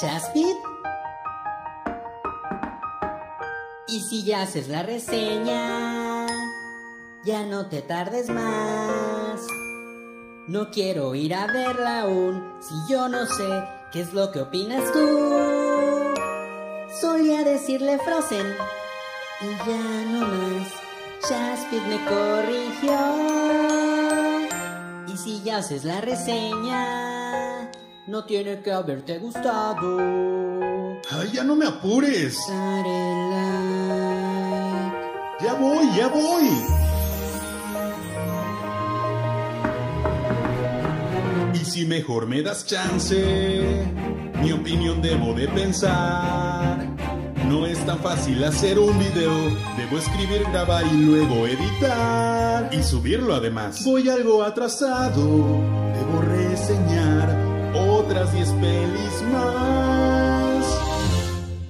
¿Shaspid? Y si ya haces la reseña, ya no te tardes más. No quiero ir a verla aún, si yo no sé qué es lo que opinas tú. Solía decirle Frozen, y ya no más. Shaspid me corrigió. Y si ya haces la reseña, no tiene que haberte gustado. ¡Ay, ya no me apures! Like. ¡Ya voy, ya voy! Y si mejor me das chance, mi opinión debo de pensar. No es tan fácil hacer un video, debo escribir, grabar y luego editar. Y subirlo además. Voy algo atrasado, debo reseñar otras 10 pelis más.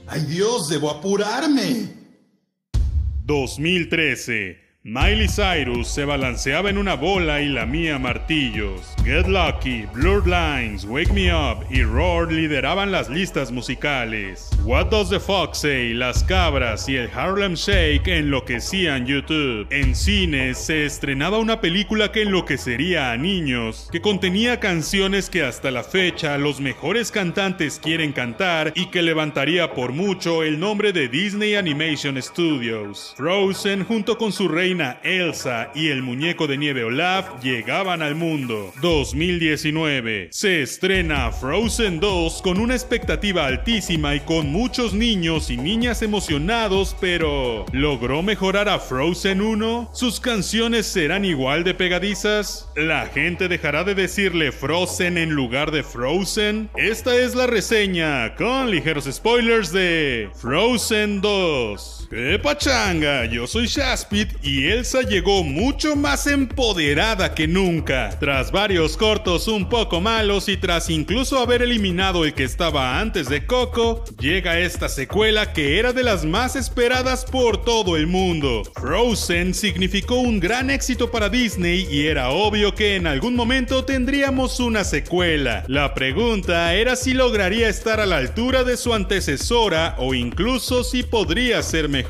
¡Ay Dios, debo apurarme! 2013. Miley Cyrus se balanceaba en una bola y lamía martillos. Get Lucky, Blurred Lines, Wake Me Up y Roar lideraban las listas musicales. What Does the Fox Say, Las Cabras y el Harlem Shake enloquecían YouTube. En cines se estrenaba una película que enloquecería a niños, que contenía canciones que hasta la fecha los mejores cantantes quieren cantar y que levantaría por mucho el nombre de Disney Animation Studios. Frozen junto con su Elsa y el muñeco de nieve Olaf llegaban al mundo. 2019. Se estrena Frozen 2 con una expectativa altísima y con muchos niños y niñas emocionados, pero ¿logró mejorar a Frozen 1? ¿Sus canciones serán igual de pegadizas? ¿La gente dejará de decirle Frozen en lugar de Frozen? Esta es la reseña con ligeros spoilers de Frozen 2. ¡Qué pachanga! Yo soy Shaspit y Elsa llegó mucho más empoderada que nunca. Tras varios cortos un poco malos y tras incluso haber eliminado el que estaba antes de Coco, llega esta secuela que era de las más esperadas por todo el mundo. Frozen significó un gran éxito para Disney y era obvio que en algún momento tendríamos una secuela. La pregunta era si lograría estar a la altura de su antecesora o incluso si podría ser mejor.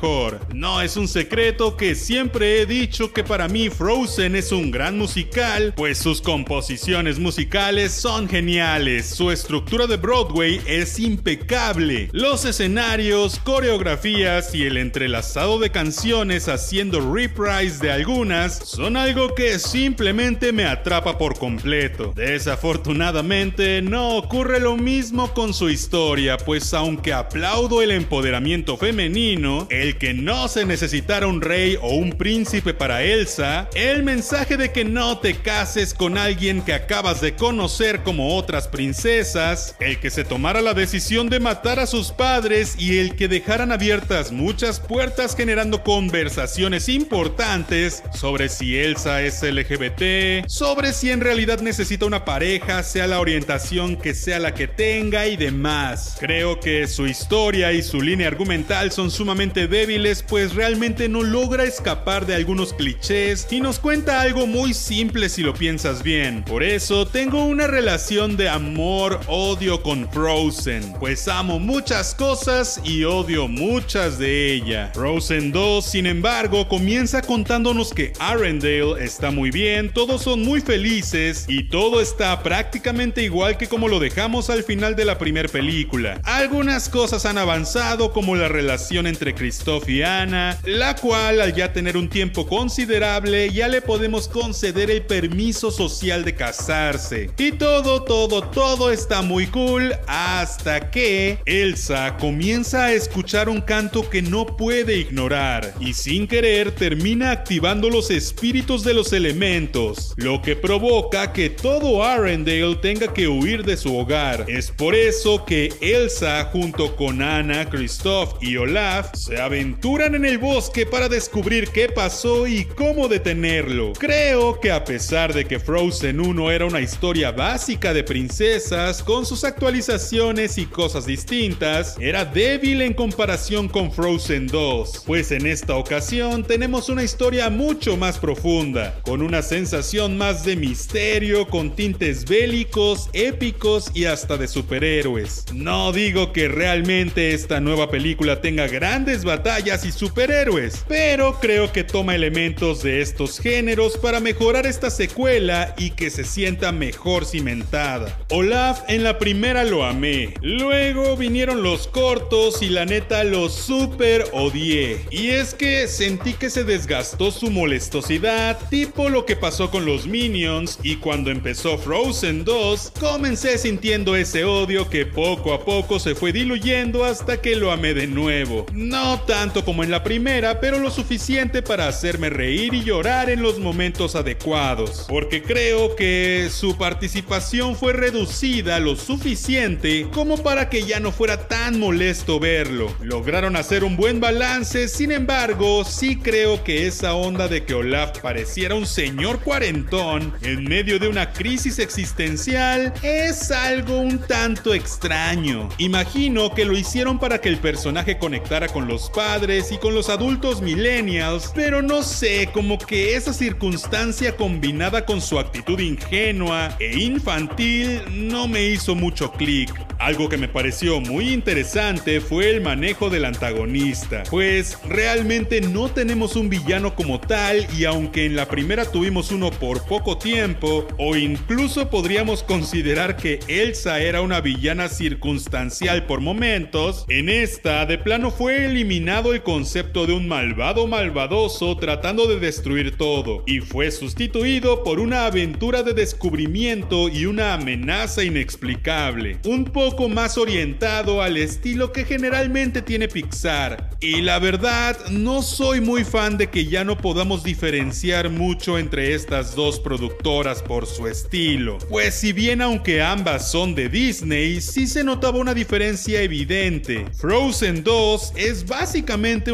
No es un secreto que siempre he dicho que para mí Frozen es un gran musical, pues sus composiciones musicales son geniales, su estructura de Broadway es impecable, los escenarios, coreografías y el entrelazado de canciones haciendo reprise de algunas son algo que simplemente me atrapa por completo. Desafortunadamente no ocurre lo mismo con su historia, pues aunque aplaudo el empoderamiento femenino, el que no se necesitara un rey o un príncipe para Elsa, el mensaje de que no te cases con alguien que acabas de conocer como otras princesas, el que se tomara la decisión de matar a sus padres y el que dejaran abiertas muchas puertas generando conversaciones importantes sobre si Elsa es LGBT, sobre si en realidad necesita una pareja, sea la orientación que sea la que tenga y demás. Creo que su historia y su línea argumental son sumamente débiles pues realmente no logra escapar de algunos clichés y nos cuenta algo muy simple si lo piensas bien. Por eso tengo una relación de amor-odio con Frozen, pues amo muchas cosas y odio muchas de ella. Frozen 2, sin embargo, comienza contándonos que Arendelle está muy bien, todos son muy felices y todo está prácticamente igual que como lo dejamos al final de la primera película. Algunas cosas han avanzado como la relación entre Kristoff y Anna, la cual al ya tener un tiempo considerable ya le podemos conceder el permiso social de casarse. Y todo, todo, todo está muy cool hasta que Elsa comienza a escuchar un canto que no puede ignorar y sin querer termina activando los espíritus de los elementos, lo que provoca que todo Arendelle tenga que huir de su hogar. Es por eso que Elsa junto con Anna, Kristoff y Olaf se aventuran en el bosque para descubrir qué pasó y cómo detenerlo. Creo que a pesar de que Frozen 1 era una historia básica de princesas con sus actualizaciones y cosas distintas, era débil en comparación con Frozen 2, pues en esta ocasión tenemos una historia mucho más profunda, con una sensación más de misterio, con tintes bélicos, épicos y hasta de superhéroes. No digo que realmente esta nueva película tenga grandes batallas y superhéroes, pero creo que toma elementos de estos géneros para mejorar esta secuela y que se sienta mejor cimentada. Olaf en la primera lo amé, luego vinieron los cortos y la neta los super odié. Y es que sentí que se desgastó su molestosidad, tipo lo que pasó con los Minions y cuando empezó Frozen 2, comencé sintiendo ese odio que poco a poco se fue diluyendo hasta que lo amé de nuevo. No tanto como en la primera, pero lo suficiente para hacerme reír y llorar en los momentos adecuados, porque creo que su participación fue reducida lo suficiente como para que ya no fuera tan molesto verlo. Lograron hacer un buen balance, sin embargo, sí creo que esa onda de que Olaf pareciera un señor cuarentón en medio de una crisis existencial es algo un tanto extraño. Imagino que lo hicieron para que el personaje conectara con los padres y con los adultos millennials, pero no sé, como que esa circunstancia combinada con su actitud ingenua e infantil no me hizo mucho clic. Algo que me pareció muy interesante fue el manejo del antagonista, pues realmente no tenemos un villano como tal y aunque en la primera tuvimos uno por poco tiempo, o incluso podríamos considerar que Elsa era una villana circunstancial por momentos, en esta de plano fue el concepto de un malvado malvadoso tratando de destruir todo, y fue sustituido por una aventura de descubrimiento y una amenaza inexplicable, un poco más orientado al estilo que generalmente tiene Pixar. Y la verdad, no soy muy fan de que ya no podamos diferenciar mucho entre estas dos productoras por su estilo, pues si bien aunque ambas son de Disney, sí se notaba una diferencia evidente. Frozen 2 es básicamente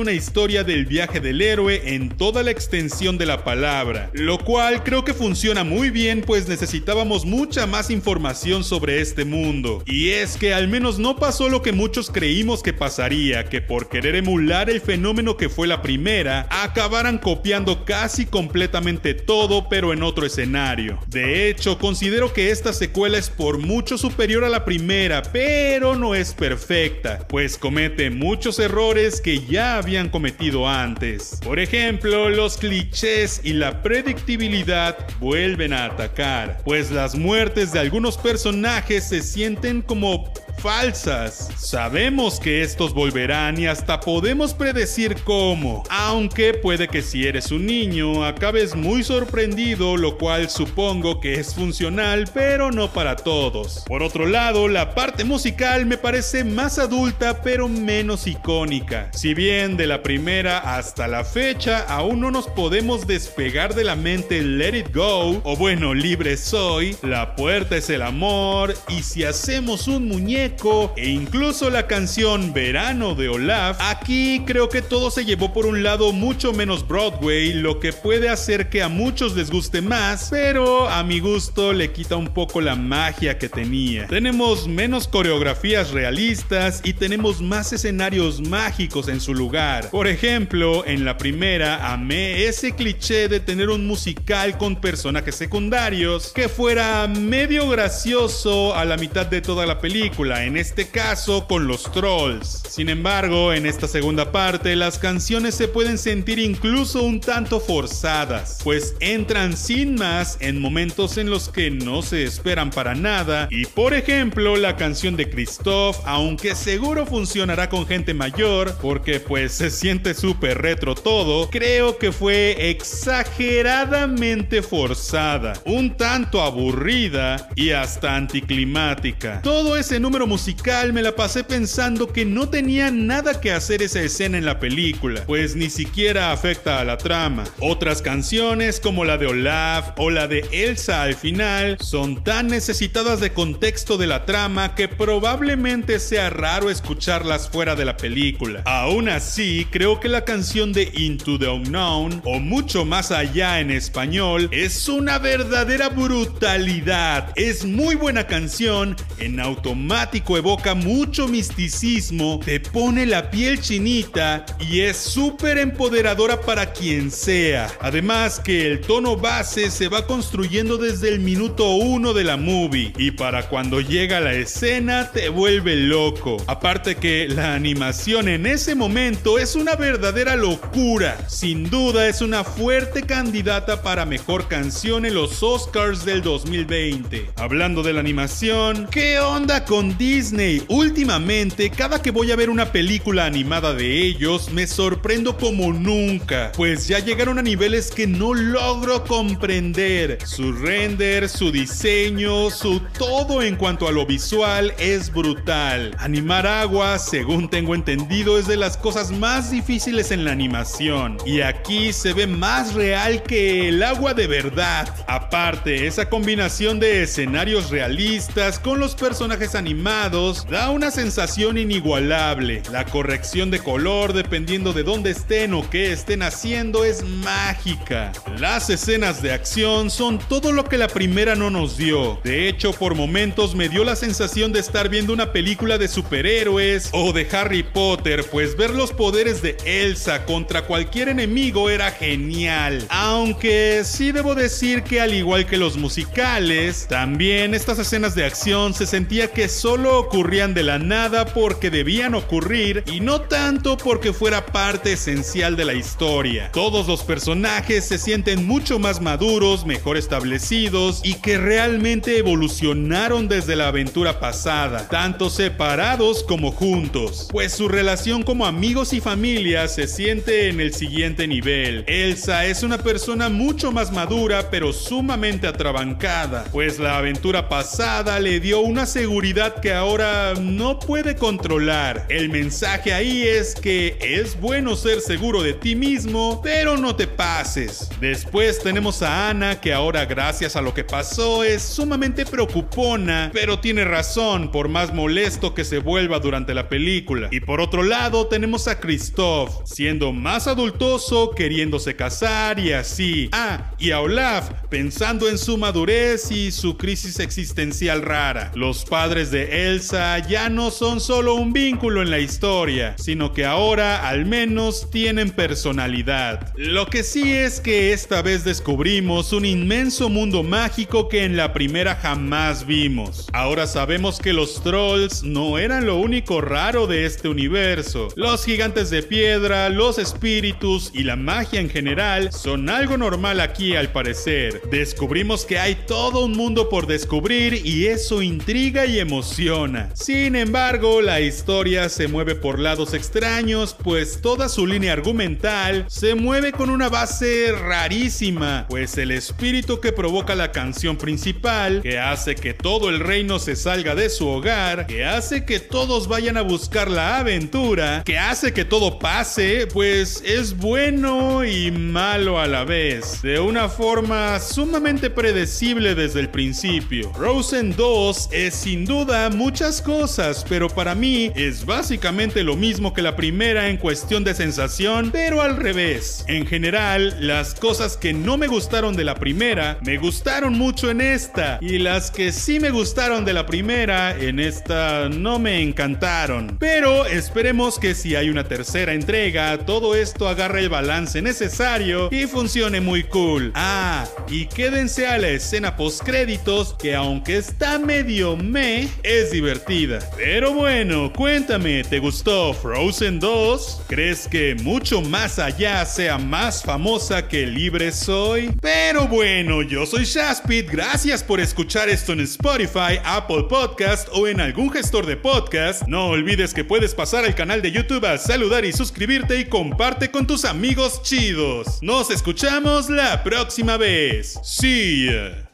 una historia del viaje del héroe en toda la extensión de la palabra, lo cual creo que funciona muy bien pues necesitábamos mucha más información sobre este mundo. Y es que al menos no pasó lo que muchos creímos que pasaría, que por querer emular el fenómeno que fue la primera, acabaran copiando casi completamente todo pero en otro escenario. De hecho, considero que esta secuela es por mucho superior a la primera, pero no es perfecta, pues comete muchos errores ya habían cometido antes. Por ejemplo, los clichés y la predictibilidad vuelven a atacar, pues las muertes de algunos personajes se sienten como falsas. Sabemos que estos volverán y hasta podemos predecir cómo, aunque puede que si eres un niño acabes muy sorprendido, lo cual supongo que es funcional, pero no para todos. Por otro lado, la parte musical me parece más adulta pero menos icónica. Si bien de la primera hasta la fecha aún no nos podemos despegar de la mente Let It Go, o bueno, libre soy, la puerta es el amor, y si hacemos un muñeco, e incluso la canción Verano de Olaf, aquí creo que todo se llevó por un lado mucho menos Broadway, lo que puede hacer que a muchos les guste más, pero a mi gusto le quita un poco la magia que tenía. Tenemos menos coreografías realistas y tenemos más escenarios mágicos en su lugar. Por ejemplo, en la primera amé ese cliché de tener un musical con personajes secundarios que fuera medio gracioso a la mitad de toda la película en este caso con los trolls. Sin embargo, en esta segunda parte las canciones se pueden sentir incluso un tanto forzadas, pues entran sin más en momentos en los que no se esperan para nada y por ejemplo la canción de Christoph, aunque seguro funcionará con gente mayor, porque pues se siente súper retro todo, creo que fue exageradamente forzada, un tanto aburrida y hasta anticlimática. Todo ese número musical me la pasé pensando que no tenía nada que hacer esa escena en la película, pues ni siquiera afecta a la trama. Otras canciones como la de Olaf o la de Elsa al final son tan necesitadas de contexto de la trama que probablemente sea raro escucharlas fuera de la película. Aún así, creo que la canción de Into the Unknown o mucho más allá en español es una verdadera brutalidad. Es muy buena canción, en automático evoca mucho misticismo, te pone la piel chinita y es súper empoderadora para quien sea. Además que el tono base se va construyendo desde el minuto uno de la movie y para cuando llega la escena te vuelve loco. Aparte que la animación en ese momento es una verdadera locura. Sin duda es una fuerte candidata para mejor canción en los Oscars del 2020. Hablando de la animación, ¿qué onda con Disney? Últimamente, cada que voy a ver una película animada de ellos, me sorprendo como nunca, pues ya llegaron a niveles que no logro comprender. Su render, su diseño, su todo en cuanto a lo visual es brutal. Animar agua, según tengo entendido, es de las cosas más difíciles en la animación. Y aquí se ve más real que el agua de verdad. Aparte, esa combinación de escenarios realistas con los personajes animados da una sensación inigualable. La corrección de color dependiendo de dónde estén o qué estén haciendo es mágica. Las escenas de acción son todo lo que la primera no nos dio. De hecho, por momentos me dio la sensación de estar viendo una película de superhéroes o de Harry Potter, pues ver los poderes de Elsa contra cualquier enemigo era genial. Aunque sí debo decir que al igual que los musicales, también estas escenas de acción se sentía que solo ocurrían de la nada porque debían ocurrir y no tanto porque fuera parte esencial de la historia. Todos los personajes se sienten mucho más maduros, mejor establecidos y que realmente evolucionaron desde la aventura pasada, tanto separados como juntos, pues su relación como amigos y familia se siente en el siguiente nivel. Elsa es una persona mucho más madura pero sumamente atrabancada, pues la aventura pasada le dio una seguridad que ahora no puede controlar. El mensaje ahí es que es bueno ser seguro de ti mismo, pero no te pases. Después tenemos a Ana que ahora gracias a lo que pasó es sumamente preocupona, pero tiene razón por más molesto que se vuelva durante la película. Y por otro lado tenemos a Christoph, siendo más adultoso, queriéndose casar y así. Ah, y a Olaf, pensando en su madurez y su crisis existencial rara. Los padres de Elsa ya no son solo un vínculo en la historia, sino que ahora al menos tienen personalidad. Lo que sí es que esta vez descubrimos un inmenso mundo mágico que en la primera jamás vimos. Ahora sabemos que los trolls no eran lo único raro de este universo. Los gigantes de piedra, los espíritus y la magia en general son algo normal aquí al parecer. Descubrimos que hay todo un mundo por descubrir y eso intriga y emociona. Sin embargo, la historia se mueve por lados extraños, pues toda su línea argumental se mueve con una base rarísima, pues el espíritu que provoca la canción principal, que hace que todo el reino se salga de su hogar, que hace que todos vayan a buscar la aventura, que hace que todo pase, pues es bueno y malo a la vez, de una forma sumamente predecible desde el principio. Rosen 2 es sin duda muchas cosas, pero para mí es básicamente lo mismo que la primera en cuestión de sensación, pero al revés. En general, las cosas que no me gustaron de la primera, me gustaron mucho en esta, y las que sí me gustaron de la primera, en esta no me encantaron. Pero esperemos que si hay una tercera entrega, todo esto agarre el balance necesario y funcione muy cool. Ah, y quédense a la escena post créditos que aunque está medio me, es divertida. Pero bueno, cuéntame, ¿te gustó Frozen 2? ¿Crees que mucho más allá sea más famosa que Libre Soy? Pero bueno, yo soy Shaspit, gracias por escuchar esto en Spotify, Apple Podcast o en algún gestor de podcast. No olvides que puedes pasar al canal de YouTube a saludar y suscribirte y comparte con tus amigos chidos. Nos escuchamos la próxima vez. See ya.